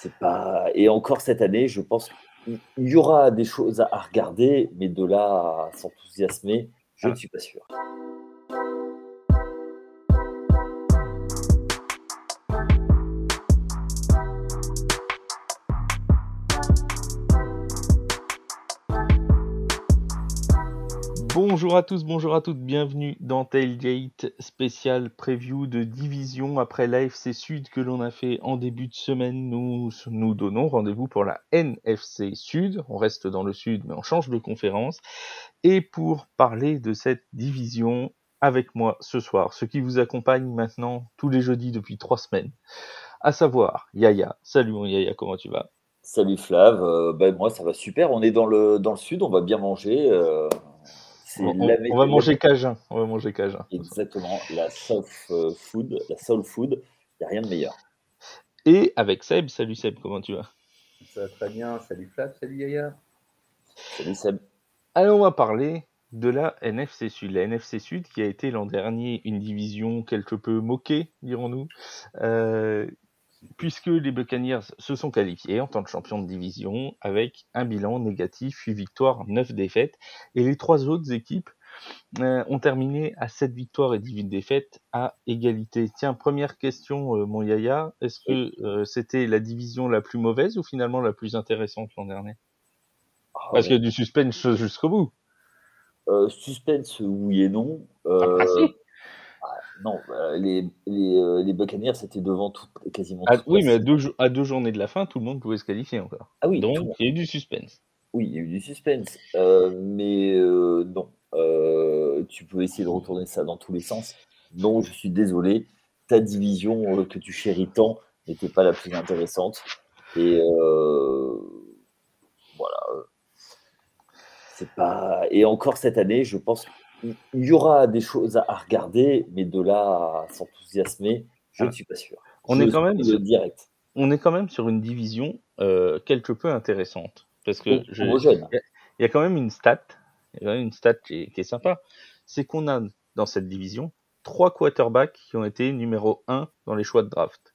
C'est pas et encore cette année, je pense qu'il y aura des choses à regarder, mais de là à s'enthousiasmer, je ne suis pas sûr. Bonjour à tous, bonjour à toutes, bienvenue dans Tailgate spécial preview de division après l'AFC Sud que l'on a fait en début de semaine. Nous nous donnons rendez-vous pour la NFC Sud. On reste dans le Sud mais on change de conférence. Et pour parler de cette division avec moi ce soir, ce qui vous accompagne maintenant tous les jeudis depuis trois semaines, à savoir Yaya. Salut mon Yaya, comment tu vas? Salut Flav, euh, ben moi ça va super, on est dans le, dans le sud, on va bien manger. Euh, on, va manger cajun. On va manger cajun. Exactement. La soul euh, food, la soul food, il n'y a rien de meilleur. Et avec Seb, salut Seb, comment tu vas? Ça va très bien. Salut Flav, salut Yaya. Salut Seb. Alors on va parler de la NFC Sud. La NFC Sud qui a été l'an dernier une division quelque peu moquée, dirons-nous, euh, puisque les Buccaneers se sont qualifiés en tant que champions de division avec un bilan négatif, 8 victoires, 9 défaites, et les trois autres équipes euh, ont terminé à 7 victoires et 18 défaites à égalité. Tiens, première question, euh, mon Yaya, est-ce que euh, c'était la division la plus mauvaise ou finalement la plus intéressante l'an dernier? Ah, Parce qu'il y a du suspense jusqu'au bout. suspense, oui et non. Ah, non, bah, les, les, euh, les Buccaneers c'était devant tout, quasiment. Ah, oui, mais à deux, à deux, journées de la fin, tout le monde pouvait se qualifier encore. Ah oui. Donc il y a eu du suspense. Oui, il y a eu du suspense, euh, mais euh, non. tu peux essayer de retourner ça dans tous les sens. Non, je suis désolé. Ta division que tu chéris tant n'était pas la plus intéressante. Et voilà. C'est pas. Et encore cette année, je pense il y aura des choses à regarder, mais de là à s'enthousiasmer, je ne ah. suis pas sûr. On est quand même direct. On est quand même sur une division euh, quelque peu intéressante parce que il y, a quand même une stat, il y a une stat qui est, sympa, c'est qu'on a dans cette division trois quarterbacks qui ont été numéro 1 dans les choix de draft.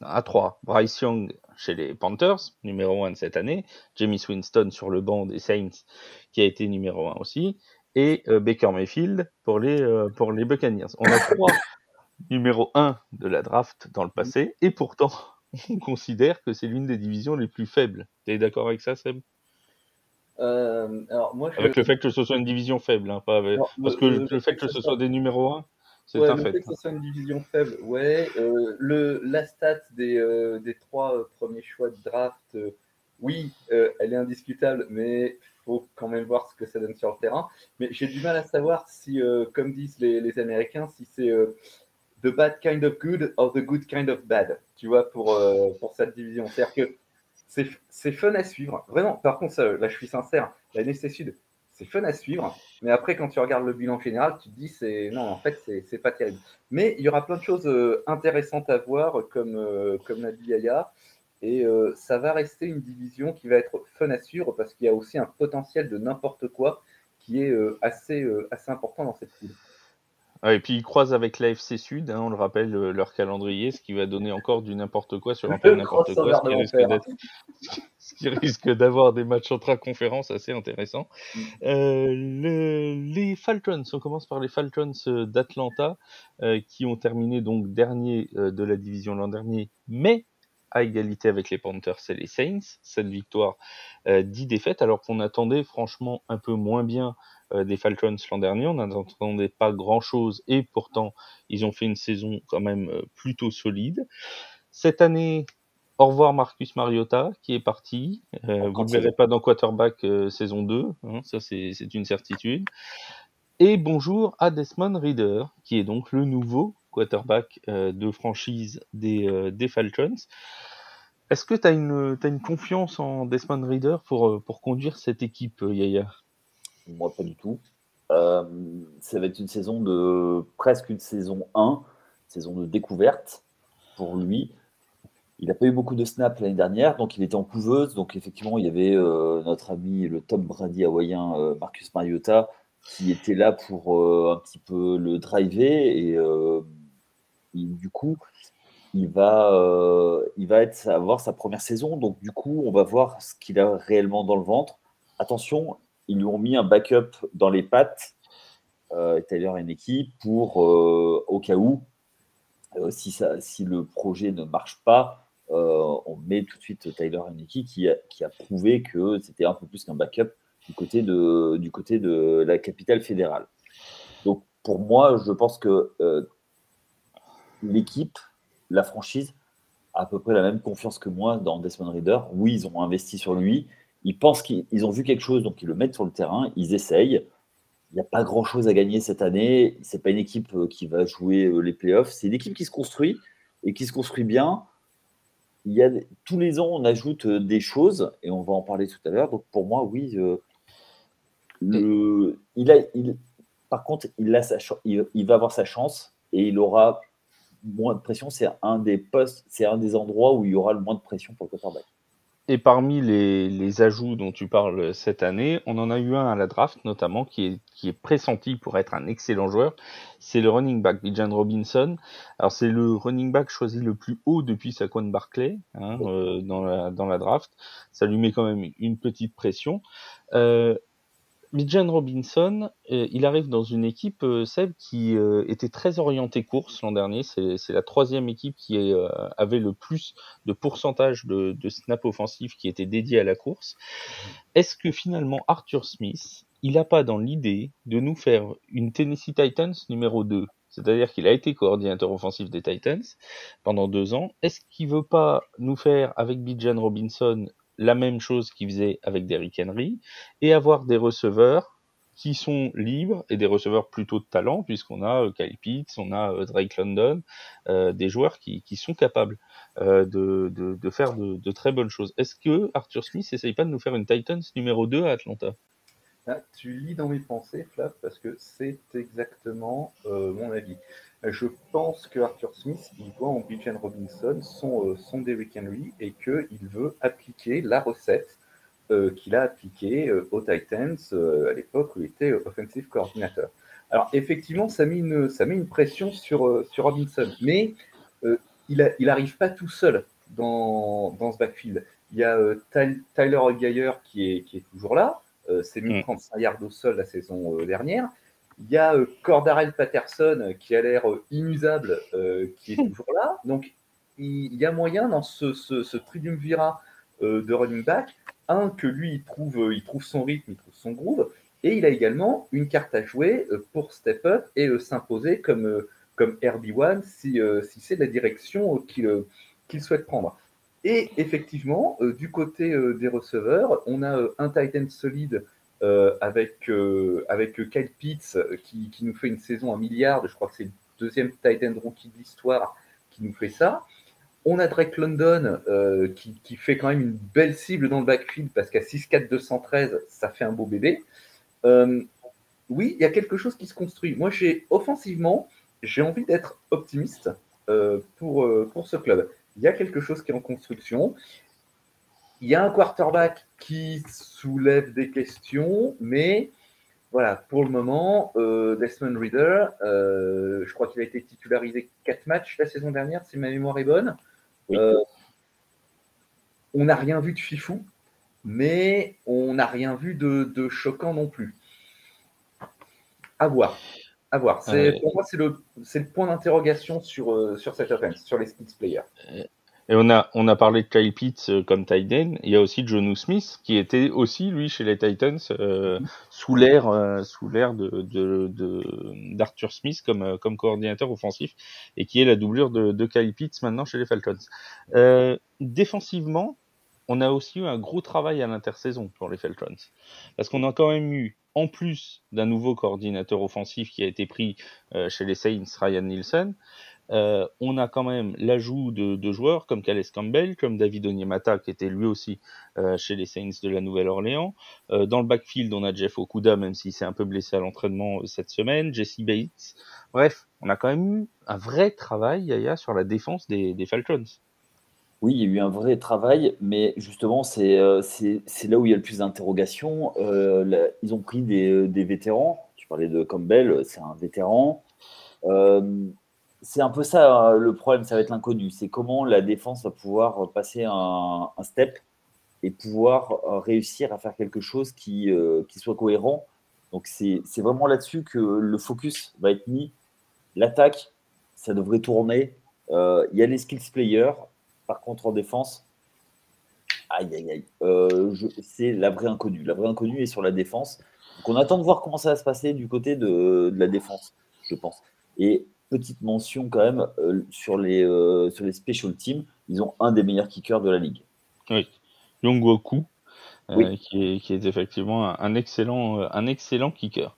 À 3, Bryce Young chez les Panthers, numéro 1 de cette année, Jamie Winston sur le banc des Saints qui a été numéro 1 aussi, et euh, Baker Mayfield pour les, euh, pour les Buccaneers. On a trois numéro 1 de la draft dans le passé, et pourtant, on considère que c'est l'une des divisions les plus faibles. Tu es d'accord avec ça, Seb? Euh, alors moi, Avec le fait que ce soit une division faible, hein, pas parce que le, fait que, ce soit des numéros 1, c'est un fait. Le fait que ce soit une division faible, ouais. le, la stat des, des trois premiers choix de draft, oui, elle est indiscutable, mais faut quand même voir ce que ça donne sur le terrain. Mais j'ai du mal à savoir si, euh, comme disent les, Américains, si c'est euh, the bad kind of good or the good kind of bad, tu vois, pour, euh, pour cette division. C'est-à-dire que c'est fun à suivre. Vraiment, par contre, là, je suis sincère, la NC Sud, c'est fun à suivre. Mais après, quand tu regardes le bilan général, tu te dis, c'est non, en fait, c'est pas terrible. Mais il y aura plein de choses intéressantes à voir, comme, comme l'a dit. Et euh, ça va rester une division qui va être fun à suivre parce qu'il y a aussi un potentiel de n'importe quoi qui est euh, assez, euh, assez important dans cette poule. et puis ils croisent avec l'AFC Sud, hein, on le rappelle, leur calendrier, ce qui va donner encore du n'importe quoi sur un peu n'importe quoi, ce qui, risque d'avoir des matchs intra-conférences assez intéressants. Mm. les Falcons, on commence par les Falcons d'Atlanta, qui ont terminé donc dernier de la division l'an dernier, mais à égalité avec les Panthers et les Saints, cette victoire, euh, 10 défaites, alors qu'on attendait franchement un peu moins bien euh, des Falcons l'an dernier, on n'attendait pas grand-chose et pourtant ils ont fait une saison quand même euh, plutôt solide. Cette année, au revoir Marcus Mariota qui est parti, euh, vous ne verrez pas dans quarterback saison 2, hein, ça c'est une certitude. Et bonjour à Desmond Reader, qui est donc le nouveau quarterback euh, de franchise des, euh, des Falcons. Est-ce que tu as une, confiance en Desmond Reader pour, euh, conduire cette équipe, Yaya? Moi, pas du tout. ça va être une saison de presque une saison 1, saison de découverte pour lui. Il n'a pas eu beaucoup de snaps l'année dernière, donc il était en couveuse. Donc effectivement, il y avait notre ami le Tom Brady hawaïen, Marcus Mariota, qui était là pour un petit peu le driver. Et du coup, il va, euh, il va être, avoir sa première saison. Donc, du coup, on va voir ce qu'il a réellement dans le ventre. Attention, ils lui ont mis un backup dans les pattes, euh, équipe pour, euh, au cas où, euh, si, ça, si le projet ne marche pas, on met tout de suite Tyler Henneke qui a, qui a prouvé que c'était un peu plus qu'un backup du côté, de, du côté de la capitale fédérale. Donc, pour moi, je pense que l'équipe la franchise a à peu près la même confiance que moi dans Desmond Reader. Oui, ils ont investi sur lui. Ils pensent qu'ils ont vu quelque chose, donc ils le mettent sur le terrain. Ils essayent. Il n'y a pas grand-chose à gagner cette année. Ce n'est pas une équipe euh, qui va jouer euh, les playoffs. C'est une équipe qui se construit et qui se construit bien. Il y a, tous les ans, on ajoute euh, des choses et on va en parler tout à l'heure. Donc pour moi, oui, le, il a, il, par contre, il, a sa, il va avoir sa chance et il aura moins de pression, c'est un des postes, c'est un des endroits où il y aura le moins de pression pour le quarterback. Et parmi les, ajouts dont tu parles cette année, on en a eu un à la draft notamment qui est, qui est pressenti pour être un excellent joueur. C'est le running back Bijan Robinson. Alors c'est le running back choisi le plus haut depuis Saquon Barclay hein, euh, dans, la, dans la draft. Ça lui met quand même une petite pression. Euh, Bijan Robinson, euh, il arrive dans une équipe, euh, Seb, qui euh, était très orientée course l'an dernier. C'est la troisième équipe qui avait le plus de pourcentage de, de snaps offensifs qui étaient dédiés à la course. Est-ce que finalement Arthur Smith, il n'a pas dans l'idée de nous faire une Tennessee Titans numéro 2 c'est-à-dire qu'il a été coordinateur offensif des Titans pendant deux ans. Est-ce qu'il veut pas nous faire avec Bijan Robinson la même chose qu'il faisait avec Derrick Henry et avoir des receveurs qui sont libres et des receveurs plutôt de talent, puisqu'on a euh, Kyle Pitts, on a euh, Drake London, euh, des joueurs qui, sont capables de, faire de, de, très bonnes choses. Est-ce que Arthur Smith essaye pas de nous faire une Titans numéro 2 à Atlanta? Ah, Tu lis dans mes pensées, Flav, parce que c'est exactement euh, mon avis. Je pense que Arthur Smith, il voit en Bijan Robinson son, euh, Derrick Henry et qu'il veut appliquer la recette euh, qu'il a appliquée euh, aux Titans à l'époque où il était offensive coordinateur. Alors effectivement, ça met une, ça met une pression sur, sur Robinson, mais il n'arrive pas tout seul dans, dans, ce backfield. Il y a Tyler Geyer qui est, qui est toujours là, c'est 1035 mm. yards au sol la saison dernière. Il y a euh, Cordarel Patterson euh, qui a l'air euh, inusable, qui est toujours là. Donc, il, y a moyen dans ce, ce, triumvirat de running back, un, que lui, il trouve, il trouve son rythme, il trouve son groove, et il a également une carte à jouer pour step up et s'imposer comme, comme RB1 si, si c'est la direction qu'il souhaite prendre. Et effectivement, du côté des receveurs, on a un Titan solide euh, avec, euh, avec Kyle Pitts qui, qui, nous fait une saison à milliard. Je crois que c'est le deuxième Titan rookie de l'histoire qui nous fait ça. On a Drake London euh, qui, qui, fait quand même une belle cible dans le backfield parce qu'à 6'4 213, ça fait un beau bébé. oui, il y a quelque chose qui se construit. Moi, j'ai offensivement, j'ai envie d'être optimiste pour, pour ce club. Il y a quelque chose qui est en construction. Il y a un quarterback qui soulève des questions, mais voilà, pour le moment, euh, Desmond Reader, euh, je crois qu'il a été titularisé quatre matchs la saison dernière, si ma mémoire est bonne. Euh, on n'a rien vu de fifou, mais on n'a rien vu de, choquant non plus. À voir. À voir. Pour moi, c'est le, le, point d'interrogation sur, sur cette offense, sur les skills players. Et on a, on a parlé de Kyle Pitts euh, comme Titan. Il y a aussi Jonu Smith qui était aussi lui chez les Titans euh, sous euh, l'air de, d'Arthur Smith comme, euh, comme coordinateur offensif et qui est la doublure de, de Kyle Pitts maintenant chez les Falcons. défensivement, on a aussi eu un gros travail à l'intersaison pour les Falcons parce qu'on a quand même eu en plus d'un nouveau coordinateur offensif qui a été pris chez les Saints, Ryan Nielsen, euh, on a quand même l'ajout de, joueurs comme Calais Campbell, comme David Onyemata, qui était lui aussi euh, chez les Saints de la Nouvelle-Orléans. Euh, dans le backfield, on a Jeff Okuda, même s'il s'est un peu blessé à l'entraînement cette semaine, Jesse Bates. Bref, on a quand même eu un vrai travail, Yaya, sur la défense des, Falcons. Oui, il y a eu un vrai travail, mais justement, c'est là où il y a le plus d'interrogations. ils ont pris des, des, vétérans. Tu parlais de Campbell, c'est un vétéran. c'est un peu ça le problème, ça va être l'inconnu. C'est comment la défense va pouvoir passer un, step et pouvoir réussir à faire quelque chose qui soit cohérent. Donc c'est vraiment là-dessus que le focus va être mis. L'attaque, ça devrait tourner. Il y a les skills players. Par contre, en défense, aïe, aïe, aïe. Euh, c'est la vraie inconnue. La vraie inconnue est sur la défense. Donc on attend de voir comment ça va se passer du côté de, la défense, je pense. Et petite mention quand même euh, sur, les, euh, sur les special teams, ils ont un des meilleurs kickers de la ligue. Oui, Yongwoku, qui, est, qui est effectivement un excellent, un excellent kicker.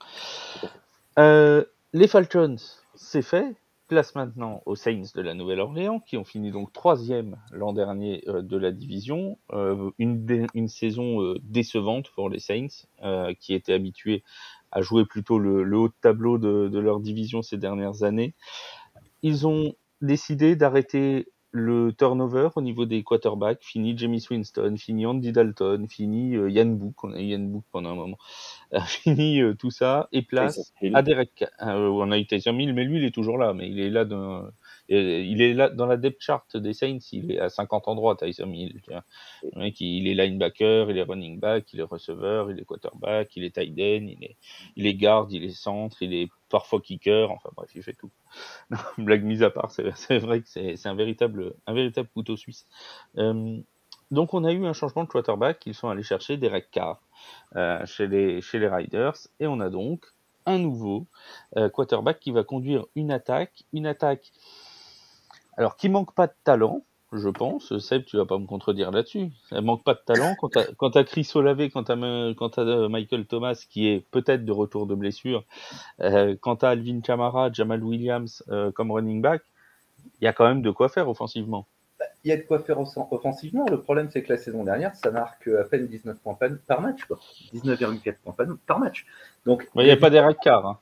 les Falcons, c'est fait place maintenant aux Saints de la Nouvelle-Orléans, qui ont fini donc troisième l'an dernier euh, de la division. Euh, une, une, saison euh, décevante pour les Saints, qui étaient habitués à jouer plutôt le, haut de tableau de, leur division ces dernières années. Ils ont décidé d'arrêter le turnover au niveau des quarterbacks, fini Jamie Winston, fini Andy Dalton, fini euh, Yann Book, on a eu Yann Book pendant un moment, euh, fini euh, tout ça, et place à Derek, on a eu Tyson Mill, mais lui il est toujours là, mais il est là il est là dans la depth chart des Saints, il est à 50 endroits, Tyson Hill. il est linebacker, il est running back, il est receveur, il est quarterback, il est tight end, il est, il guard, il est centre, il est parfois kicker, enfin bref, il fait tout. blague mise à part, c'est vrai que c'est un véritable, couteau suisse. Euh, donc on a eu un changement de quarterback, ils sont allés chercher Derek Carr euh, chez, les, chez Riders, et on a donc un nouveau euh, quarterback qui va conduire une attaque, une attaque alors, qui manque pas de talent, je pense. Seb, tu vas pas me contredire là-dessus. Elle manque pas de talent. Quand tu as Chris Olave, quand tu as, euh, Michael Thomas, qui est peut-être de retour de blessure, euh, quand tu as Alvin Kamara, Jamal Williams euh, comme running back, il y a quand même de quoi faire offensivement. Bah, il y a de quoi faire offensivement. Le problème, c'est que la saison dernière, ça marque à peine 19 points par match. 19,4 points par match. Donc, il n'y a, pas des. Hein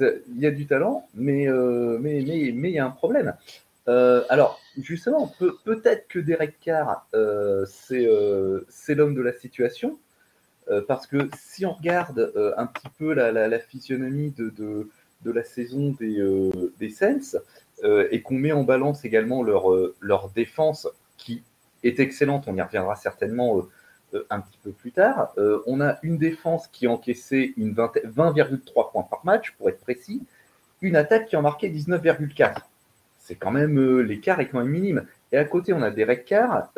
il y a du talent, mais euh, il y a un problème. Euh, alors justement, peut, peut-être que Derek Carr euh, c'est c'est l'homme de la situation parce que si on regarde un petit peu la, physionomie de, de, de, la saison des des Saints et qu'on met en balance également leur leur défense qui est excellente, on y reviendra certainement euh, un petit peu plus tard. Euh, on a une défense qui a encaissé 20,3 points par match, pour être précis, une attaque qui en marquait 19,4. C'est quand même, euh, l'écart est quand même minime. Et à côté, on a Derek Carr,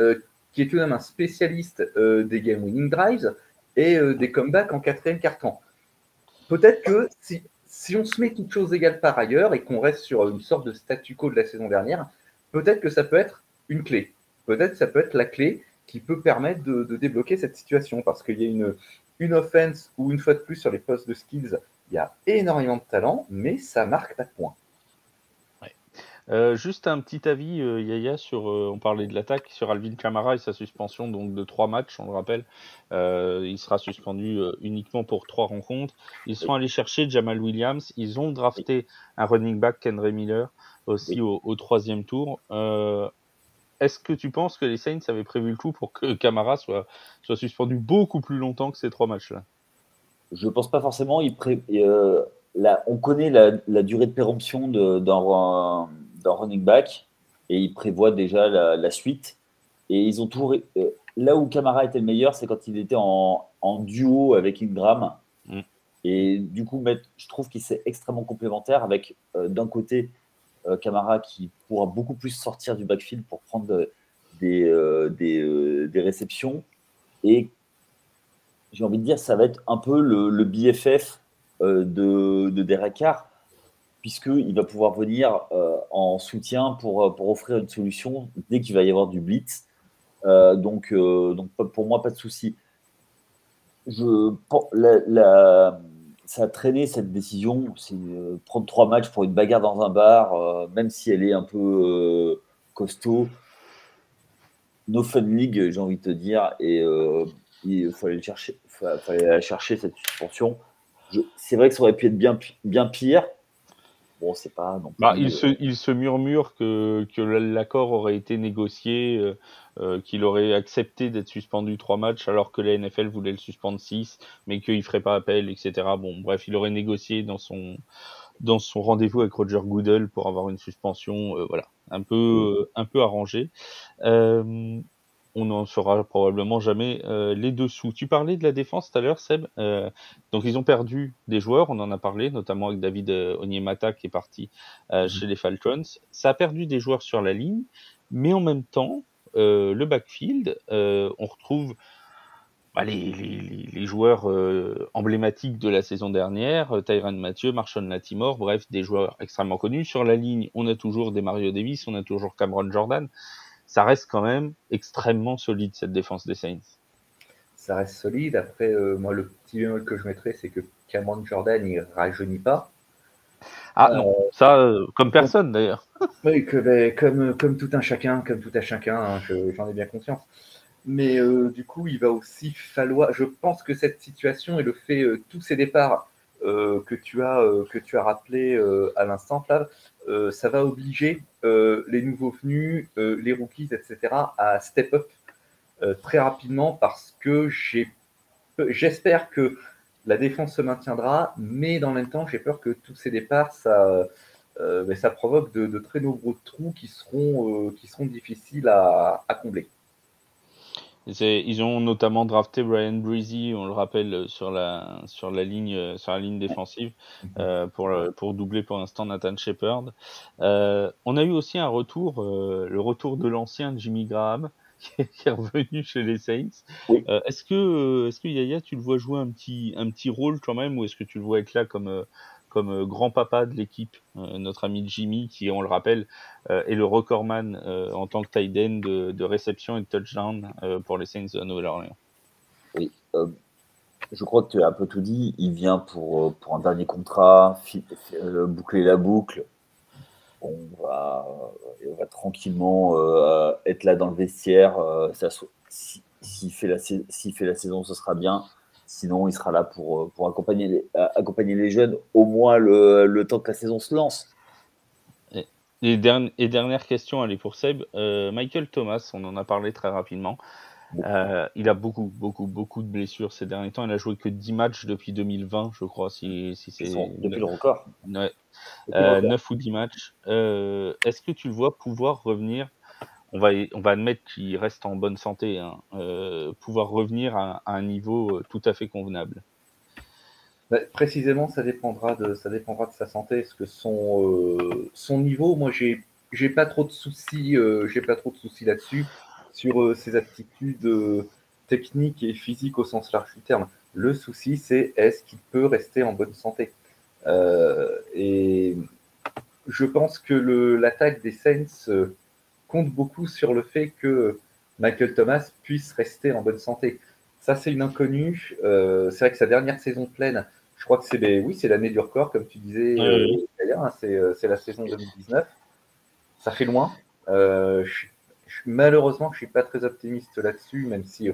qui est tout de même un spécialiste des game winning drives et des comebacks en quatrième carton. Peut-être que si, si on se met toutes choses égales par ailleurs et qu'on reste sur une sorte de statu quo de la saison dernière, peut-être que ça peut être une clé. Peut-être que ça peut être la clé qui peut permettre de, débloquer cette situation parce qu'il y a une, une offense ou une fois de plus sur les postes de skills, il y a énormément de talent, mais ça marque pas de points. Euh, juste un petit avis, euh, Yaya, sur, euh, on parlait de l'attaque, sur Alvin Kamara et sa suspension donc de trois matchs, on le rappelle. il sera suspendu uniquement pour trois rencontres. Ils sont allés chercher Jamal Williams, ils ont drafté un running back, Kendra Miller, aussi au, au, troisième tour. Est-ce que tu penses que les Saints avaient prévu le coup pour que Camara soit, soit suspendu beaucoup plus longtemps que ces trois matchs-là? Je ne pense pas forcément. Il euh, on connaît la, durée de péremption d'un running back et ils prévoient déjà la, suite. Et ils ont tout. Euh, là où Camara était le meilleur, c'est quand il était en, duo avec Ingram. Mm. Et du coup, je trouve qu'il s'est extrêmement complémentaire avec euh, d'un côté Camara qui pourra beaucoup plus sortir du backfield pour prendre des, euh, euh, des, réceptions. Et j'ai envie de dire, ça va être un peu le, BFF de, de Derek Carr, puisqu'il va pouvoir venir en soutien pour, pour offrir une solution dès qu'il va y avoir du blitz. donc, donc, pour moi, pas de souci. Je, la, ça a traîné cette décision. C'est euh, prendre trois matchs pour une bagarre dans un bar, euh, même si elle est un peu euh, costaud. No Fun League, j'ai envie de te dire, et il fallait, chercher, chercher cette suspension. C'est vrai que ça aurait pu être bien, bien pire. Bon, c'est pas bah, il, se, il se murmure que, que l'accord aurait été négocié euh, qu'il aurait accepté d'être suspendu trois matchs alors que la NFL voulait le suspendre six, mais qu'il ferait pas appel, etc. Bon, bref, il aurait négocié dans son dans son rendez-vous avec Roger Goodell pour avoir une suspension, voilà, un peu, un peu arrangée. Euh, on n'en saura probablement jamais euh, les dessous. Tu parlais de la défense tout à l'heure, Seb. Euh, donc ils ont perdu des joueurs, on en a parlé, notamment avec David euh, Onyemata qui est parti mhm. chez les Falcons. Ça a perdu des joueurs sur la ligne, mais en même temps, le backfield, on retrouve bah, les, joueurs emblématiques de la saison dernière, Tyron Mathieu, Marshall Latimore, bref, des joueurs extrêmement connus. Sur la ligne, on a toujours des Mario Davis, on a toujours Cameron Jordan ça reste quand même extrêmement solide cette défense des Saints. Ça reste solide. Après, euh, moi, le petit bémol que je mettrais, c'est que Cameron Jordan, il rajeunit pas. Ah non, euh, ça, euh, comme personne d'ailleurs. Oui, que, ben, comme, comme tout un chacun, comme tout un chacun, hein, j'en ai bien conscience. Mais du coup, il va aussi falloir. Je pense que cette situation et le fait, tous ces départs que, tu as, que tu as rappelé à l'instant, Flav, euh, ça va obliger euh, les nouveaux venus, euh, les rookies, etc., à step up très rapidement parce que j'espère que la défense se maintiendra, mais dans le même temps, j'ai peur que tous ces départs, ça, ben, ça provoque de, très nombreux trous qui seront, qui seront difficiles à combler. Ils ont notamment drafté Brian Breezy, on le rappelle, sur la, sur la, ligne, sur la ligne défensive mhm. euh, pour, pour doubler pour l'instant Nathan Shepard. Euh, on a eu aussi un retour, euh, le retour de l'ancien Jimmy Graham qui est revenu chez les Saints. est-ce que, est-ce que Yaya, tu le vois jouer un petit, un petit rôle quand même, ou est-ce que tu le vois être là comme comme euh, grand-papa de l'équipe, euh, notre ami Jimmy, qui, on le rappelle, euh, est le recordman en tant que tight end de, réception et de touchdown pour les Saints de Nouvelle-Orléans. Oui, je crois que tu as un peu tout dit. Il vient pour, pour un dernier contrat, boucler la boucle. On va, on va tranquillement être là dans le vestiaire. S'il fait, la, fait la saison, ce sera bien. Sinon, il sera là pour, euh, pour accompagner, les, euh, accompagner les jeunes au moins le, le temps que la saison se lance. Et, dernière, et dernière question, elle est pour Seb. Euh, Michael Thomas, on en a parlé très rapidement. il a beaucoup, beaucoup, beaucoup de blessures ces derniers temps. Il a joué que 10 matchs depuis 2020, je crois, si, si c'est. Depuis le record. Ouais. 9 ou 10 matchs. Est-ce que tu le vois pouvoir revenir on va, on va admettre qu'il reste en bonne santé, hein, euh, pouvoir revenir à, un niveau euh, tout à fait convenable bah, Précisément, ça dépendra, de, ça dépendra de sa santé. Est-ce que son, euh, son niveau, moi, j'ai, j'ai pas trop de soucis, j'ai pas trop de soucis là-dessus sur ses aptitudes techniques et physiques au sens large du terme. Le souci, c'est est-ce qu'il peut rester en bonne santé Et je pense que l'attaque des Saints compte beaucoup sur le fait que Michael Thomas puisse rester en bonne santé. Ça, c'est une inconnue. Euh, c'est vrai que sa dernière saison pleine, je crois que c'est oui, c'est l'année du record, comme tu disais, euh, hein, euh, c'est la saison 2019. Ça fait loin. malheureusement, je ne suis pas très optimiste là-dessus, même si,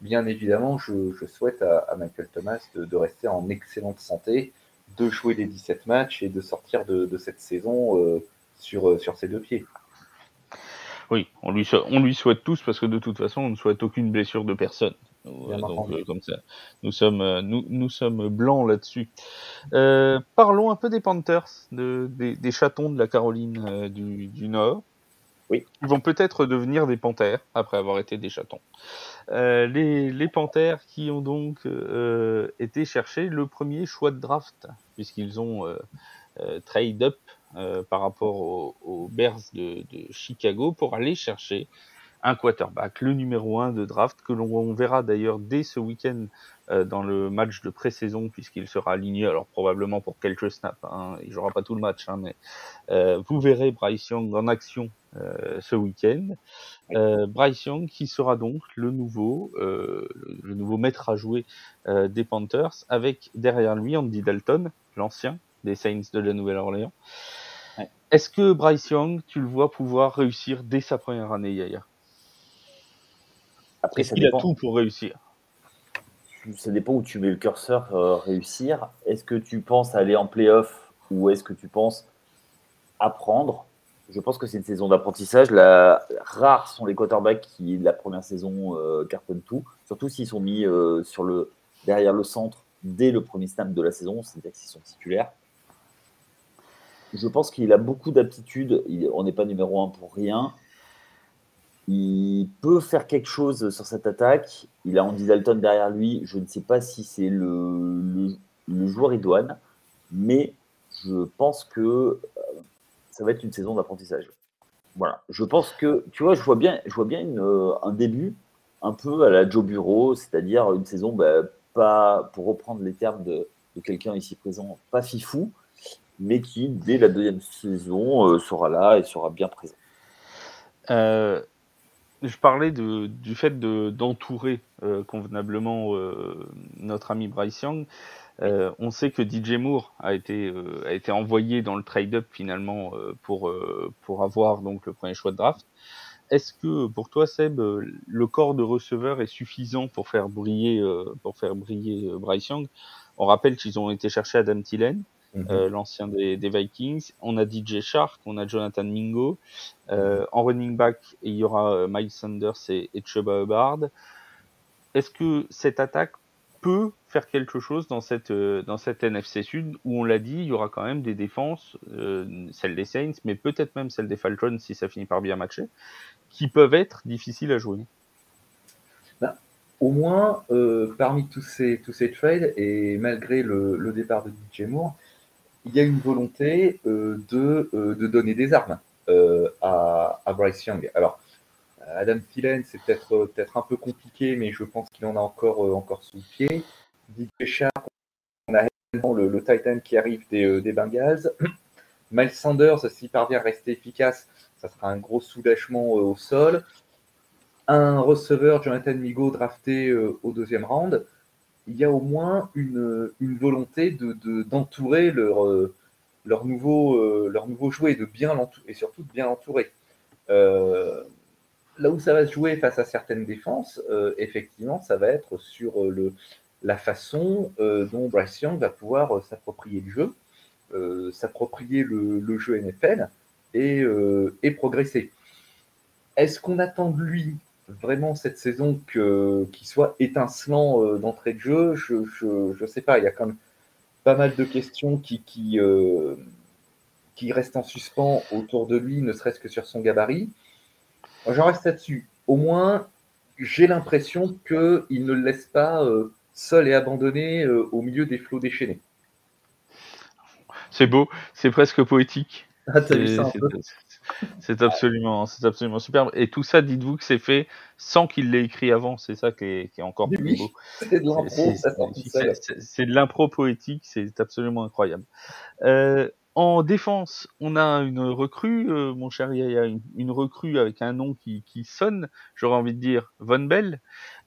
bien évidemment, je, souhaite à, Michael Thomas de, rester en excellente santé, de jouer les 17 matchs et de sortir de, cette saison sur, sur ses deux pieds. Oui, on lui, on lui souhaite tous parce que de toute façon, on ne souhaite aucune blessure de personne. donc, euh, comme ça, nous sommes, euh, nous, nous sommes blancs là-dessus. Euh, parlons un peu des Panthers, de, des, chatons de la Caroline du, Nord. Oui. Ils vont peut-être devenir des panthères après avoir été des chatons. les, les panthères qui ont donc été chercher le premier choix de draft, puisqu'ils ont trade up euh, par rapport aux, Bears de, Chicago pour aller chercher un quarterback, le numéro 1 de draft, que l'on verra d'ailleurs dès ce week-end euh, dans le match de pré-saison, puisqu'il sera aligné, alors probablement pour quelques snaps, hein, il jouera pas tout le match, hein, mais euh, vous verrez Bryce Young en action ce week-end. Bryce Young qui sera donc le nouveau, le nouveau maître à jouer des Panthers, avec derrière lui Andy Dalton, l'ancien des Saints de la Nouvelle-Orléans. Est-ce que Bryce Young, tu le vois pouvoir réussir dès sa première année, Yaya? Après, Est-ce qu'il a tout pour réussir? Ça dépend où tu mets le curseur euh, réussir. Est-ce que tu penses aller en playoff ou est-ce que tu penses apprendre? Je pense que c'est une saison d'apprentissage. La... Rares sont les quarterbacks qui, la première saison, euh, cartonnent tout. Surtout s'ils sont mis euh, sur le... derrière le centre dès le premier snap de la saison, c'est-à-dire qu'ils sont titulaires. Je pense qu'il a beaucoup d'aptitudes. On n'est pas numéro un pour rien. Il peut faire quelque chose sur cette attaque. Il a Andy Dalton derrière lui. Je ne sais pas si c'est le, joueur idoine, mais je pense que euh, ça va être une saison d'apprentissage. Voilà. Je pense que, tu vois, je vois bien, je vois bien euh, un début un peu à la Joe Bureau, c'est-à-dire une saison, bah, pas, pour reprendre les termes de, quelqu'un ici présent, pas fifou, mais qui, dès la deuxième saison, euh, sera là et sera bien présent. Euh, je parlais de, du fait d'entourer euh, convenablement notre ami Bryce Young. on sait que DJ Moore a été, a été envoyé dans le trade-up finalement pour, pour avoir donc le premier choix de draft. Est-ce que pour toi, Seb, le corps de receveur est suffisant pour faire briller, pour faire briller Bryce Young? On rappelle qu'ils ont été chercher Adam Thielen, Mhm. Euh, l'ancien des, Vikings. On a DJ Shark, on a Jonathan Mingo. Euh, en running back, il y aura euh, Miles Sanders et, et Chuba Hubbard. Est-ce que cette attaque peut faire quelque chose dans cette, dans cette NFC Sud où on l'a dit, il y aura quand même des défenses, celle des Saints, mais peut-être même celle des Falcons si ça finit par bien matcher, qui peuvent être difficiles à jouer? Ben, au moins, parmi tous ces, tous ces trades, et malgré le, le départ de DJ Moore, il y a une volonté euh, de, euh, de, donner des armes euh, à, à, Bryce Young. Alors, Adam Thielen, c'est peut-être peut-être un peu compliqué, mais je pense qu'il en a encore, encore sous le pied. DJ Shark, on a le, le Titan qui arrive des, des Bengals. Miles Sanders, s'il parvient à rester efficace, ça sera un gros soulagement au sol. Un receveur, Jonathan Migo, drafté au deuxième round il y a au moins une, volonté d'entourer de, leur, euh, leur, nouveau, euh, leur nouveau jouet, de bien et surtout de bien l'entourer. Euh, là où ça va se jouer face à certaines défenses, effectivement, ça va être sur le, la façon dont Bryce Young va pouvoir s'approprier le jeu, s'approprier le, jeu NFL et, et progresser. Est-ce qu'on attend de lui vraiment cette saison que, qu'il soit étincelant euh, d'entrée de jeu, je ne sais pas. Il y a quand même pas mal de questions qui, qui, euh, qui restent en suspens autour de lui, ne serait-ce que sur son gabarit. J'en reste là-dessus. Au moins, j'ai l'impression qu'il ne le laisse pas euh, seul et abandonné au milieu des flots déchaînés. C'est beau, c'est presque poétique. Ah, t'as vu ça un peu? C'est absolument, c'est absolument superbe. Et tout ça, dites-vous que c'est fait sans qu'il l'ait écrit avant. C'est ça qui est, qui est encore plus beau. C'est de l'impro. Poétique. C'est absolument incroyable. Euh, en défense, on a une recrue, euh, mon cher il y a une, recrue avec un nom qui, qui sonne, j'aurais envie de dire Von Bell,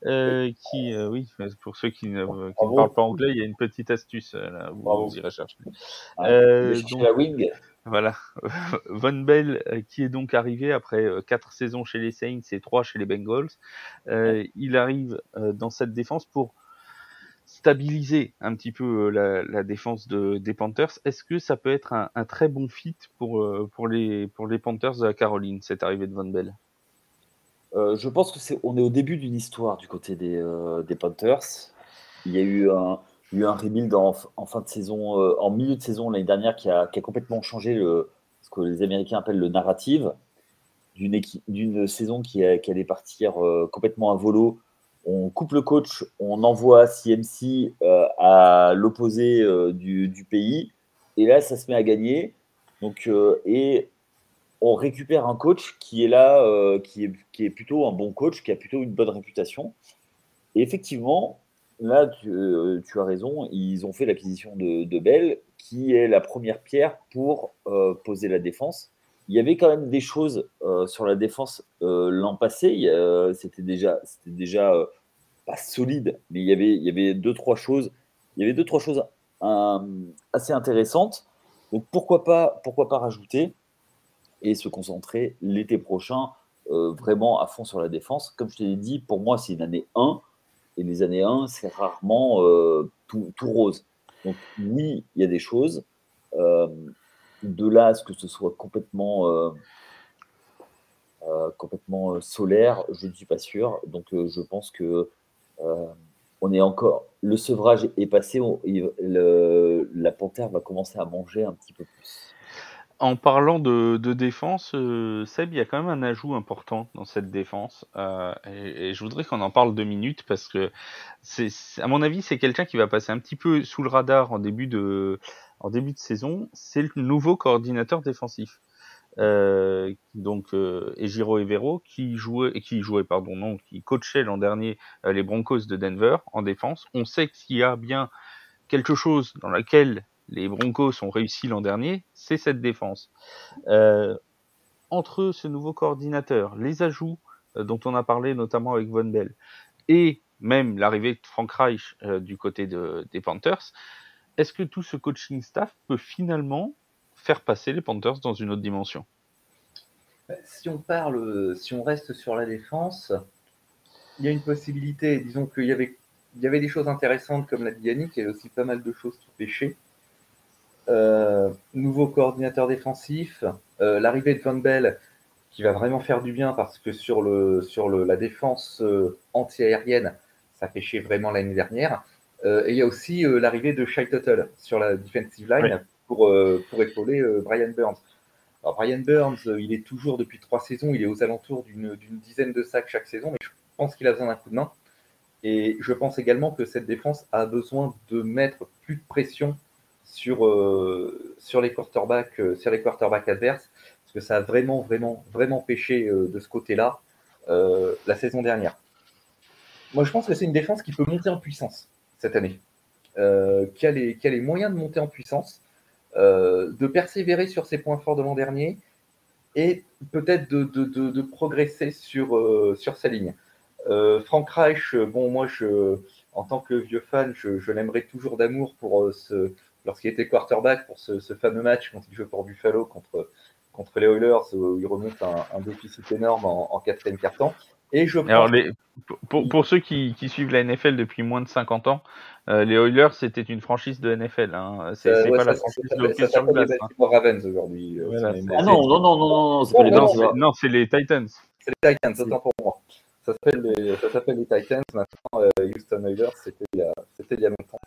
euh, qui, euh, oui, pour ceux qui ne, qui ne parlent pas anglais, il y a une petite astuce, là, vous, vous irez chercher. Ah, donc, la wing. Voilà, Von Bell euh, qui est donc arrivé après euh, quatre saisons chez les Saints et trois chez les Bengals. Euh, il arrive dans cette défense pour stabiliser un petit peu la, défense de, des Panthers. Est-ce que ça peut être un, très bon fit pour, pour, les, pour les Panthers à Caroline, cette arrivée de Von Bell? Je pense que c'est on est au début d'une histoire du côté des, des Panthers. Il y a eu un, il y a eu un rebuild en, fin de saison, euh, en milieu de saison l'année dernière qui a, complètement changé le, ce que les Américains appellent le narrative d'une saison qui, allait partir euh, complètement à volo. On coupe le coach, on envoie CMC euh, à l'opposé du, pays, et là ça se met à gagner. Donc, et on récupère un coach qui est là, qui est plutôt un bon coach, qui a plutôt une bonne réputation. Et effectivement, là, euh, tu, as raison, ils ont fait l'acquisition de, de, Bell, qui est la première pierre pour euh, poser la défense. Il y avait quand même des choses euh, sur la défense l'an passé. c'était déjà, c'était déjà pas solide, mais il y avait, il y avait deux trois choses. Il y avait deux trois choses assez intéressantes. Donc pourquoi pas, pourquoi pas rajouter et se concentrer l'été prochain vraiment à fond sur la défense. Comme je t'ai dit, pour moi, c'est une année 1 et les années 1, c'est rarement euh, tout, rose. Donc oui, il y a des choses. Euh, de là à ce que ce soit complètement, euh, complètement solaire, je ne suis pas sûr. Donc je pense que on est encore. Le sevrage est passé. la panthère va commencer à manger un petit peu plus. En parlant de, défense, euh, Seb, il y a quand même un ajout important dans cette défense. Euh, et, je voudrais qu'on en parle deux minutes parce que, à mon avis, c'est quelqu'un qui va passer un petit peu sous le radar en début de, saison. C'est le nouveau coordinateur défensif. Euh, donc Ejiro Evero qui qui jouait pardon non qui coachait l'an dernier les Broncos de Denver en défense on sait qu'il y a bien quelque chose dans laquelle les Broncos ont réussi l'an dernier, c'est cette défense. Euh, entre ce nouveau coordinateur, les ajouts euh, dont on a parlé notamment avec Von Bell, et même l'arrivée de Frank Reich euh, du côté des Panthers, est-ce que tout ce coaching staff peut finalement faire passer les Panthers dans une autre dimension? Si on parle, si on reste sur la défense, il y a une possibilité. Disons qu'il y avait, il y avait des choses intéressantes comme l'a Yannick, il y avait aussi pas mal de choses qui pêchaient. Euh, nouveau coordinateur défensif, euh, l'arrivée de Van Bell qui va vraiment faire du bien parce que sur, le, sur le, la défense euh, anti-aérienne, ça pêchait vraiment l'année dernière. et il y a aussi l'arrivée de Shai Tuttle sur la defensive line pour, pour épauler Brian Burns. Alors Brian Burns, il est toujours depuis trois saisons, il est aux alentours d'une dizaine de sacs chaque saison, mais je pense qu'il a besoin d'un coup de main. Et je pense également que cette défense a besoin de mettre plus de pression sur, euh, sur, les quarterbacks, euh, sur les quarterbacks adverses, parce que ça a vraiment, vraiment, vraiment pêché euh, de ce côté-là la saison dernière. Moi, je pense que c'est une défense qui peut monter en puissance cette année, qui, a les, qui moyens de monter en puissance, de persévérer sur ses points forts de l'an dernier et peut-être de, de, de, progresser sur, sur sa ligne. Frank Reich, bon, moi, je, en tant que vieux fan, je l'aimerais toujours d'amour pour ce, lorsqu'il était quarterback pour ce, fameux match quand il joue pour Buffalo contre, contre les Oilers, où il remonte un, un déficit énorme en, quatrième quart-temps. Et je Alors, pour, pour, ceux qui, qui, suivent la NFL depuis moins de 50 ans, euh, les Oilers, c'était une franchise de NFL. Hein. C'est euh, pas la franchise de hockey sur glace. C'est Ravens aujourd'hui. Euh, ah non, non, non, non, non, c'est pas les Non, c'est les Titans. C'est les Titans, autant pour moi. Ça s'appelle les, les, Titans. Maintenant, Houston Oilers, c'était il, il y a longtemps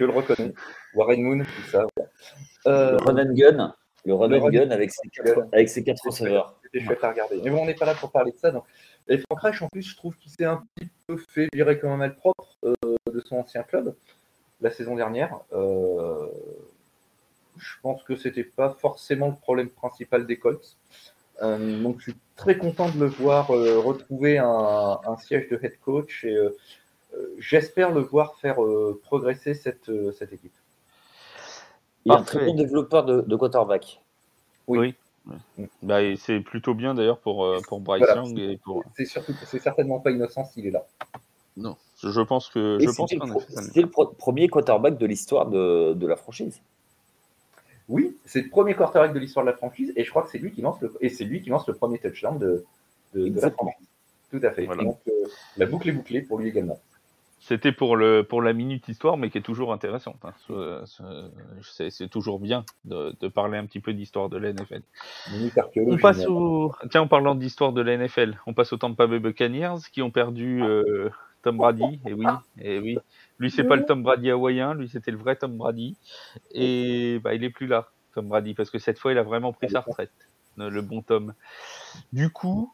je le reconnais. Warren Moon, tout ça. Euh, le run and gun, le run and gun avec ses quatre, avec ses quatre receveurs. C'était chouette à regarder. Mais bon, on n'est pas là pour parler de ça. Donc. Et Frank Reich, en plus, je trouve qu'il s'est un petit peu fait virer comme un mal propre euh, de son ancien club la saison dernière. Euh, je pense que c'était pas forcément le problème principal des Colts. donc je suis très content de le voir retrouver un, un, siège de head coach et euh, j'espère le voir faire euh, progresser cette, euh, cette équipe. Il est un très bon développeur de, quarterback. Oui. Bah, c'est plutôt bien d'ailleurs pour, pour Bryce Young. Et pour... C'est certainement pas innocent s'il est là. Non, je pense que. Je pense C'était le, premier quarterback de l'histoire de, de, la franchise. Oui, c'est le premier quarterback de l'histoire de la franchise et je crois que c'est lui qui lance le et c'est lui qui lance le premier touchdown de, de, la franchise. Tout à fait. Donc la boucle est bouclée pour lui également. C'était pour, le, pour la minute histoire, mais qui est toujours intéressante. Hein. C'est toujours bien de, de, parler un petit peu d'histoire de la NFL. On passe au... Tiens, en parlant d'histoire de la NFL, on passe au Tampa Bay Buccaneers qui ont perdu euh, Tom Brady. Et oui, et oui. Lui, c'est pas le Tom Brady hawaïen, lui, c'était le vrai Tom Brady. Et bah, il est plus là, Tom Brady, parce que cette fois, il a vraiment pris sa retraite, le bon Tom. Du coup,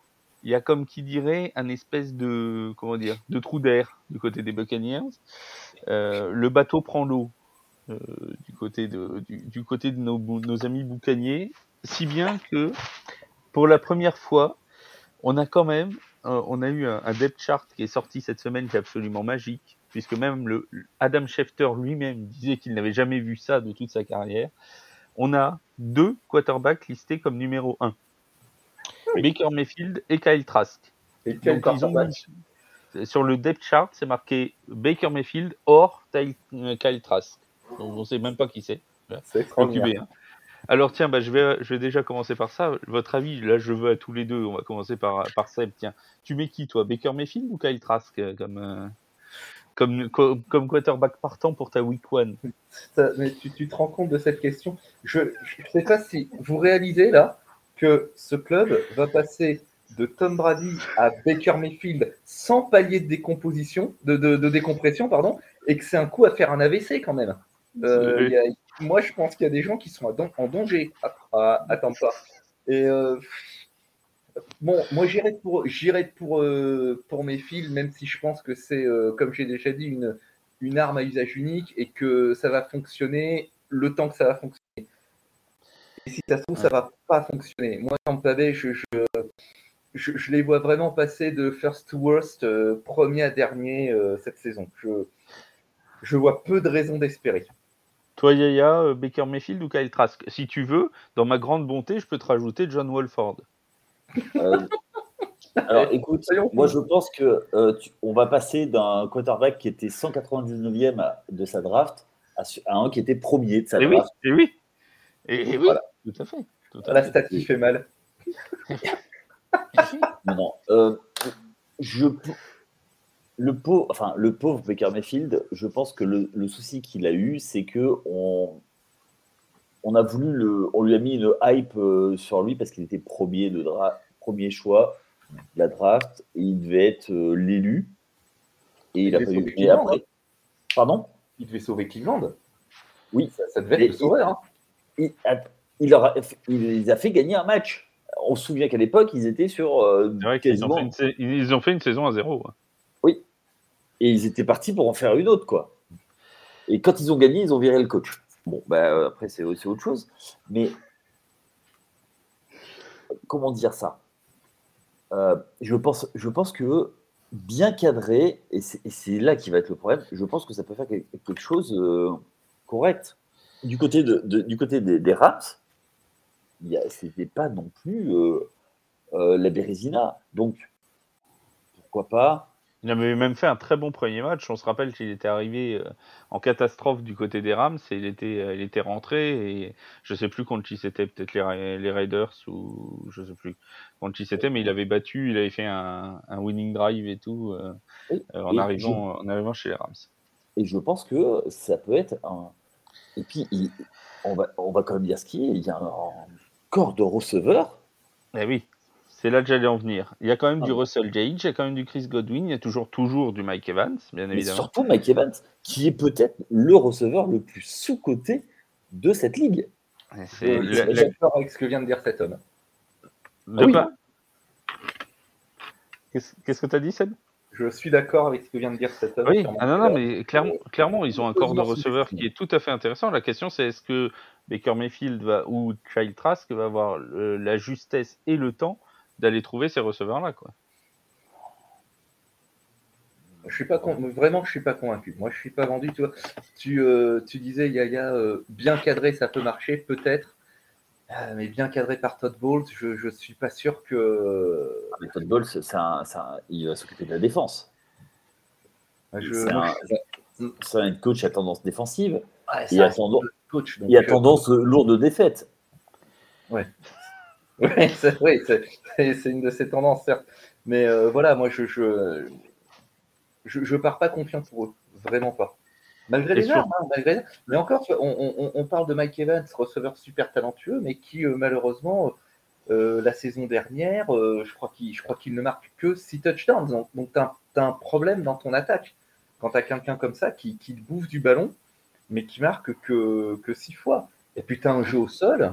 il y a comme qui dirait un espèce de comment dire de trou d'air du côté des Buccaneers. Euh, le bateau prend l'eau euh, du côté de nos, amis boucaniers, si bien que pour la première fois, on a quand même euh, on a eu un, depth chart qui est sorti cette semaine qui est absolument magique, puisque même le Adam Schefter lui-même disait qu'il n'avait jamais vu ça de toute sa carrière. On a deux quarterbacks listés comme numéro 1. Baker Mayfield et Kyle Trask. sur le depth chart, c'est marqué Baker Mayfield or euh, Kyle Trask. Donc on ne sait même pas qui c'est. C'est. Alors tiens, bah, je, vais, je vais déjà commencer par ça. Votre avis, là je veux à tous les deux, on va commencer par, par Seb. Tiens, tu mets qui toi Baker Mayfield ou Kyle Trask euh, comme, euh, comme, comme, quarterback partant pour ta week one? Mais tu, tu, te rends compte de cette question? Je ne sais pas si vous réalisez là que ce club va passer de Tom Brady à Baker Mayfield sans palier de décomposition, de, décompression, pardon, et que c'est un coup à faire un AVC quand même. Euh, moi, je pense qu'il y a des gens qui sont en danger à, à, Tampa. Et euh, bon, moi, j'irai pour, j'irai pour, euh, pour mes fils, même si je pense que c'est, comme j'ai déjà dit, une, une arme à usage unique et que ça va fonctionner le temps que ça va fonctionner. Et si ça se trouve, ça va pas fonctionner. Moi, Tampa Bay, je, je, je, les vois vraiment passer de first to worst, premier à dernier cette saison. Je, je vois peu de raisons d'espérer. Toi, Yaya, euh, Baker Mayfield ou Kyle Trask? Si tu veux, dans ma grande bonté, je peux te rajouter John Wolford. Euh, alors écoute, moi je pense que euh, on va passer d'un quarterback qui était 199e de sa draft à, un qui était premier de sa draft. et oui, et oui, tout à fait. La stat qui fait mal. non, non. je, le pauvre, enfin, le pauvre Baker Mayfield, je pense que le, souci qu'il a eu, c'est que on, on a voulu le, on lui a mis une hype euh, sur lui parce qu'il était premier de premier choix de la draft et il devait être euh, l'élu. Et il, a pas eu. Et après, pardon? Il devait sauver Cleveland. Oui, ça, devait être le sauveur. Hein. Il, il, a, il, les a fait gagner un match. On se souvient qu'à l'époque, ils étaient sur. Euh, vrai quasiment... ils, ont fait une, ils ont fait une saison à zéro. Oui, et ils étaient partis pour en faire une autre, quoi. Et quand ils ont gagné, ils ont viré le coach. Bon, bah, après, c'est aussi autre chose. Mais comment dire ça? Euh, je, pense, je pense que bien cadré, et c'est là qui va être le problème, je pense que ça peut faire quelque chose euh, correct. Du côté, de, du côté des, des Rams, c'était pas non plus euh, la Bérésina. Donc, pourquoi pas? Il avait même fait un très bon premier match. On se rappelle qu'il était arrivé euh, en catastrophe du côté des Rams et il était, euh, il était rentré et je sais plus contre qui c'était, peut-être les, les, Raiders ou je sais plus contre qui c'était, mais il avait battu, il avait fait un, un winning drive et tout euh, en, arrivant, en arrivant chez les Rams. Et je pense que ça peut être un. Et puis, on, va, on va quand même dire ce qui est. Il y a un corps de receveur. Eh oui. C'est là que j'allais en venir. Il y a quand même du ah Russell Gage, il y a quand même du Chris Godwin, il y a toujours, toujours du Mike Evans, bien évidemment. surtout Mike Evans, qui est peut-être le receveur le plus sous-coté de cette ligue. C'est d'accord avec ce que vient de dire cet homme. De ah Qu'est-ce que tu as dit, Seb? Je suis d'accord avec ce que vient de dire cet homme. Oui, ah non, non, mais clairement, clairement, ils ont un corps de receveur qui est tout à fait intéressant. La question, c'est est-ce que Baker Mayfield va, ou Child Trask va avoir la justesse et le temps d'aller trouver ces receveurs-là. Quoi? Je suis pas vraiment, je suis pas convaincu. Moi, je suis pas vendu. Tu, vois. tu, euh, tu disais, Yaya, euh, bien cadré, ça peut marcher, peut-être. Euh, mais bien cadré par Todd Bowles, je ne suis pas sûr que. Ah, Todd Bowles, il va s'occuper de la défense. C'est un, coach à tendance défensive. il, a tendance, coach, il a tendance lourde de défaite. Ouais. Oui, c'est une de ces tendances, certes. Mais euh, voilà, moi, je je, je, pars pas confiant pour eux. Vraiment pas. Malgré les armes, hein, malgré... Mais encore, on, on, parle de Mike Evans, receveur super talentueux, mais qui, euh, malheureusement, euh, la saison dernière, je crois qu'il ne marque que 6 touchdowns. Donc, donc tu as, un problème dans ton attaque. Quand tu as quelqu'un comme ça qui, qui bouffe du ballon, mais qui marque que, que 6 fois. Et puis tu as un jeu au sol.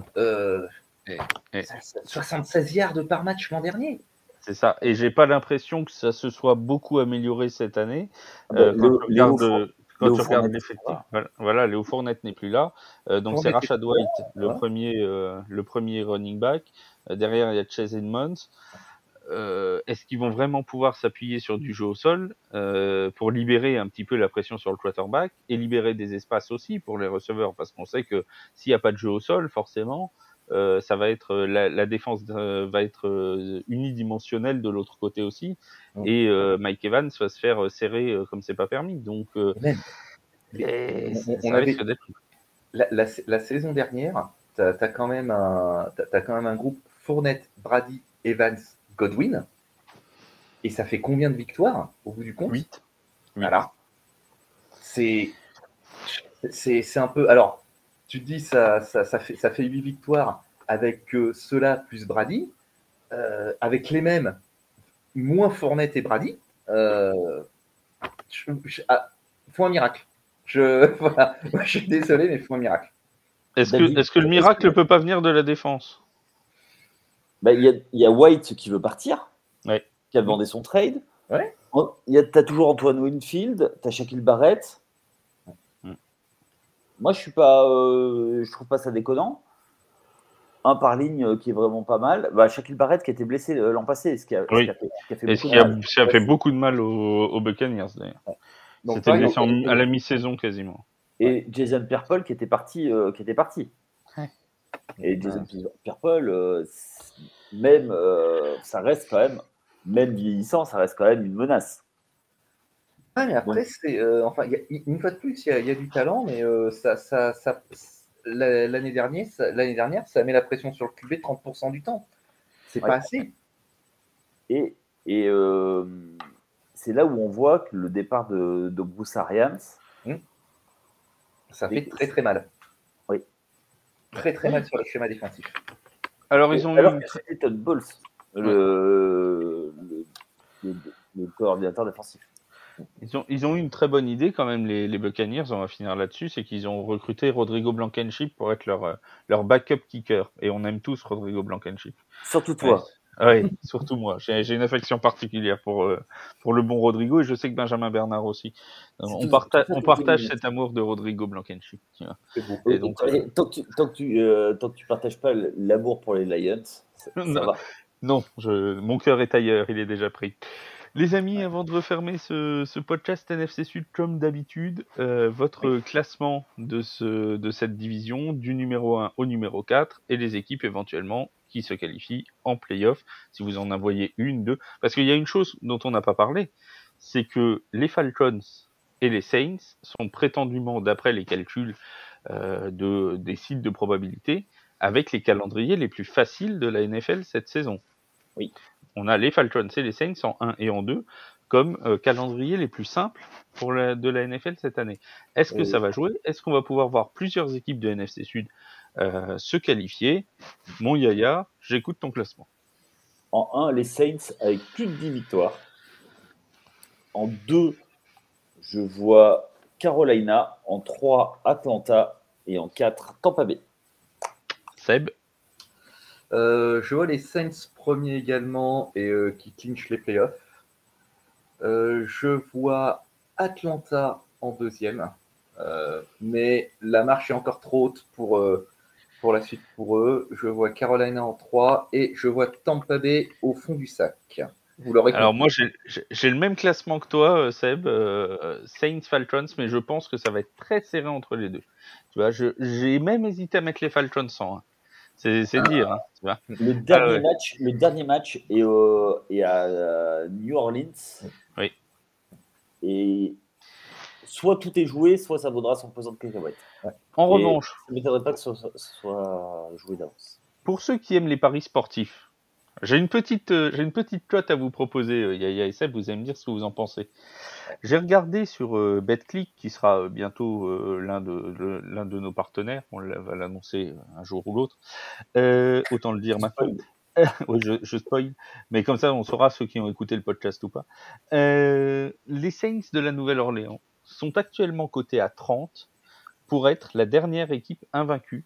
76 yards par match l'an dernier. C'est ça. Et j'ai pas l'impression que ça se soit beaucoup amélioré cette année. Ah euh, quand, tu regardes, l'effectif, voilà, Léo Fournette n'est plus là. Euh, donc c'est Rashad White, le premier, euh, le premier running back. derrière, il y a Chase Edmonds. Est-ce qu'ils vont vraiment pouvoir s'appuyer sur du jeu au sol pour libérer un petit peu la pression sur le quarterback et libérer des espaces aussi pour les receveurs? Parce qu'on sait que s'il n'y a pas de jeu au sol, forcément, euh, ça va être euh, la, défense euh, va être unidimensionnelle de l'autre côté aussi, et Mike Evans va se faire serrer comme c'est pas permis. Donc, on, avait la, la, saison dernière, tu as, quand même un, as, quand même un groupe Fournette, Brady, Evans, Godwin, et ça fait combien de victoires au bout du compte? 8. Voilà. C'est c'est un peu. Alors, tu te dis, ça, ça, ça, fait, ça fait 8 victoires avec euh, cela plus Brady, euh, avec les mêmes, moins Fournette et Brady. Euh, ah, faut un miracle. Je, voilà. je suis désolé, mais il faut un miracle. Est-ce que, est que le miracle ne peut pas venir de la défense? Bah, Il y, y, a White qui veut partir, ouais. qui a demandé son trade. Ouais. Tu as toujours Antoine Winfield, tu as Shaquille Barrett. Moi, je suis pas, euh, je trouve pas ça déconnant. Un par ligne euh, qui est vraiment pas mal. Bah, Shaquille Barrett qui a été blessé euh, l'an passé, ce qui a, oui. ce qui a fait, qui a fait beaucoup, a, ça a fait beaucoup de mal aux, aux Buccaneers d'ailleurs. Ouais. C'était blessé en, à la mi-saison quasiment. Et ouais. Jason Pierre-Paul qui était parti, euh, qui était parti. Ouais. Et Jason Pierre-Paul, euh, même, euh, ça reste quand même, même vieillissant, ça reste quand même une menace. Ah, mais après, c'est, euh, enfin, y a, une fois de plus, il y, y, a du talent, mais euh, ça, ça, ça l'année dernière, ça, l'année dernière, ça met la pression sur le QB 30% du temps. C'est pas assez. Et, et euh, c'est là où on voit que le départ de, de Bruce Arians, mmh. ça fait très très mal. Oui. Très très mal sur le schéma défensif. Alors ils ont alors eu... que c'était Todd Bowles, le, le, le, le coordinateur défensif. Ils ont, ils ont eu une très bonne idée quand même, les, les Buccaneers, on va finir là-dessus, c'est qu'ils ont recruté Rodrigo Blankenship pour être leur, leur backup kicker. Et on aime tous Rodrigo Blankenship. Surtout toi. Ouais, oui, surtout moi. J'ai une affection particulière pour, euh, pour le bon Rodrigo et je sais que Benjamin Bernard aussi. On, parta on partage cet amour de Rodrigo Blankenship. Et donc, et tant, que tu, tant, que tu, euh, tant que tu partages pas l'amour pour les Lions, ça, non, ça va. Non, je, mon cœur est ailleurs, il est déjà pris. Les amis, avant de refermer ce, ce podcast NFC Sud comme d'habitude, euh, votre oui. classement de, ce, de cette division du numéro 1 au numéro 4 et les équipes éventuellement qui se qualifient en playoff, si vous en envoyez une, deux. Parce qu'il y a une chose dont on n'a pas parlé, c'est que les Falcons et les Saints sont prétendument, d'après les calculs euh, de, des sites de probabilité, avec les calendriers les plus faciles de la NFL cette saison. Oui on a les Falcons et les Saints en 1 et en 2 comme euh, calendrier les plus simples pour la, de la NFL cette année. Est-ce que oui. ça va jouer? Est-ce qu'on va pouvoir voir plusieurs équipes de NFC Sud euh, se qualifier? Mon Yaya, j'écoute ton classement. En 1, les Saints avec plus de 10 victoires. En 2, je vois Carolina. En 3, Atlanta. Et en 4, Tampa Bay. Seb? Euh, je vois les Saints premiers également et euh, qui clinchent les playoffs. Euh, je vois Atlanta en deuxième, mais la marche est encore trop haute pour, pour la suite pour eux. Je vois Carolina en 3 et je vois Tampa Bay au fond du sac. Alors moi j'ai le même classement que toi, Seb, Saints Falcons, mais je pense que ça va être très serré entre les deux. Tu vois, j'ai même hésité à mettre les Falcons en 1. C'est ah. dire. Hein, tu vois le, dernier ah, ouais. match, le dernier match est, au, est à euh, New Orleans. Oui. Et soit tout est joué, soit ça vaudra son pesant de cacahuètes. Ouais. En Et revanche. Ça ne m'étonnerait pas que ce soit, soit joué d'avance. Pour ceux qui aiment les paris sportifs, j'ai une petite, euh, j'ai une petite cote à vous proposer, euh, Yaya et Seb, vous allez me dire ce que vous en pensez. J'ai regardé sur euh, BetClick, qui sera euh, bientôt l'un de, l'un de nos partenaires, on va l'annoncer un jour ou l'autre, autant le dire maintenant. oui, je, je, spoil, mais comme ça on saura ceux qui ont écouté le podcast ou pas. les Saints de la Nouvelle-Orléans sont actuellement cotés à 30 pour être la dernière équipe invaincue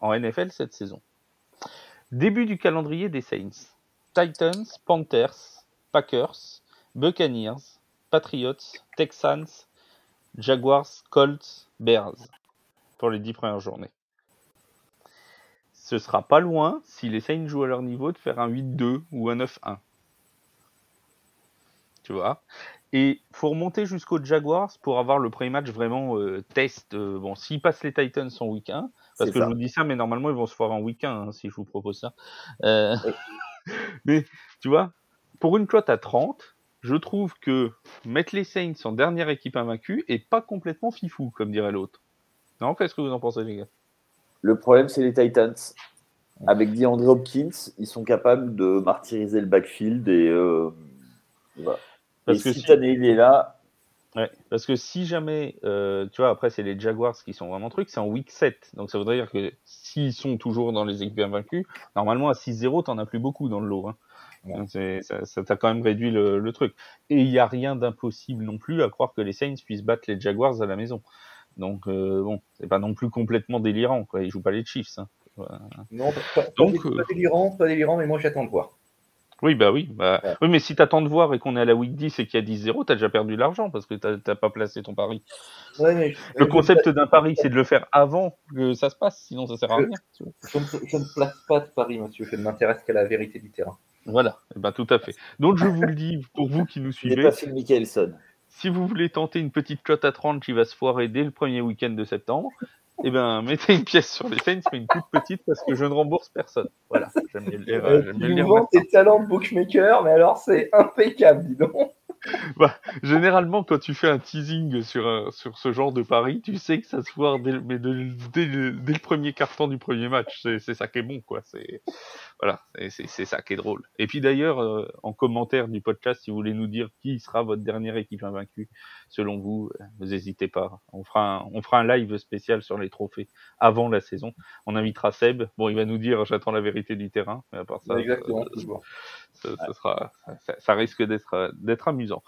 en NFL cette saison. Début du calendrier des Saints. Titans, Panthers, Packers, Buccaneers, Patriots, Texans, Jaguars, Colts, Bears pour les dix premières journées. Ce sera pas loin, si les Saints jouent à leur niveau, de faire un 8-2 ou un 9-1. Tu vois? Et faut remonter jusqu'aux Jaguars pour avoir le premier match vraiment euh, test. Euh, bon, s'ils passent les Titans en week 1, parce que ça. je vous dis ça, mais normalement ils vont se faire en week 1 hein, si je vous propose ça. Euh... mais tu vois, pour une cote à 30, je trouve que mettre les Saints en dernière équipe invaincue est pas complètement fifou, comme dirait l'autre. Non, qu'est-ce que vous en pensez, les gars? Le problème, c'est les Titans. Avec DeAndre Hopkins, ils sont capables de martyriser le backfield et, voilà. Parce et que si année il est là. Ouais, parce que si jamais, euh, tu vois, après c'est les Jaguars qui sont vraiment trucs, c'est en week 7. Donc ça voudrait dire que s'ils sont toujours dans les équipes invaincues, normalement à 6-0, t'en as plus beaucoup dans le lot. Hein. Ouais. Ça, ça t'a quand même réduit le, le truc. Et il n'y a rien d'impossible non plus à croire que les Saints puissent battre les Jaguars à la maison. Donc bon, c'est pas non plus complètement délirant. Quoi. Ils jouent pas les Chiefs. Hein. Non, pas, Donc, pas, délirant, pas délirant, mais moi j'attends de voir. Oui, bah oui. Bah... Oui, mais si t'attends de voir et qu'on est à la week 10 et qu'il y a 10-0, t'as déjà perdu de l'argent parce que t'as pas placé ton pari. Ouais, mais... Le concept d'un pari, c'est de le faire avant que ça se passe, sinon ça sert à rien. Je, ne, place pas de pari, monsieur. Je ne m'intéresse qu'à la vérité du terrain. Voilà, et eh ben, tout à fait. Donc je vous le dis, pour vous qui nous suivez. Pas Michelson. Si vous voulez tenter une petite cote à 30 qui va se foirer dès le premier week-end de septembre, eh ben, mettez une pièce sur les Saints, mais une toute petite parce que je ne rembourse personne. Voilà, j'aime bien le dire. Euh, tu nous tes talents de bookmaker, mais alors c'est impeccable, dis donc. Bah, généralement, quand tu fais un teasing sur, un, sur ce genre de pari, tu sais que ça se foire dès, mais dès, dès, le premier carton du premier match. C'est ça qui est bon, quoi. C'est voilà, c'est ça qui est drôle. Et puis d'ailleurs, euh, en commentaire du podcast, si vous voulez nous dire qui sera votre dernière équipe invaincue, selon vous, euh, n'hésitez pas. On fera, un, on fera un live spécial sur les trophées avant la saison. On invitera Seb. Bon, il va nous dire, j'attends la vérité du terrain, mais à part ça, Exactement, ça, sera, ça, risque d'être d'être amusant.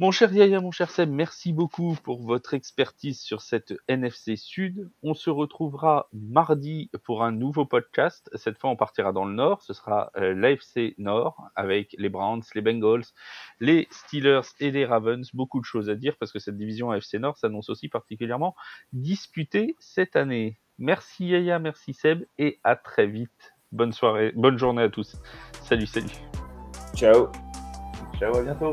Mon cher Yaya, mon cher Seb, merci beaucoup pour votre expertise sur cette NFC Sud. On se retrouvera mardi pour un nouveau podcast. Cette fois, on partira dans le Nord. Ce sera euh, l'AFC Nord avec les Browns, les Bengals, les Steelers et les Ravens. Beaucoup de choses à dire parce que cette division AFC Nord s'annonce aussi particulièrement disputée cette année. Merci Yaya, merci Seb et à très vite. Bonne soirée, bonne journée à tous. Salut, salut. Ciao. Ciao, à bientôt.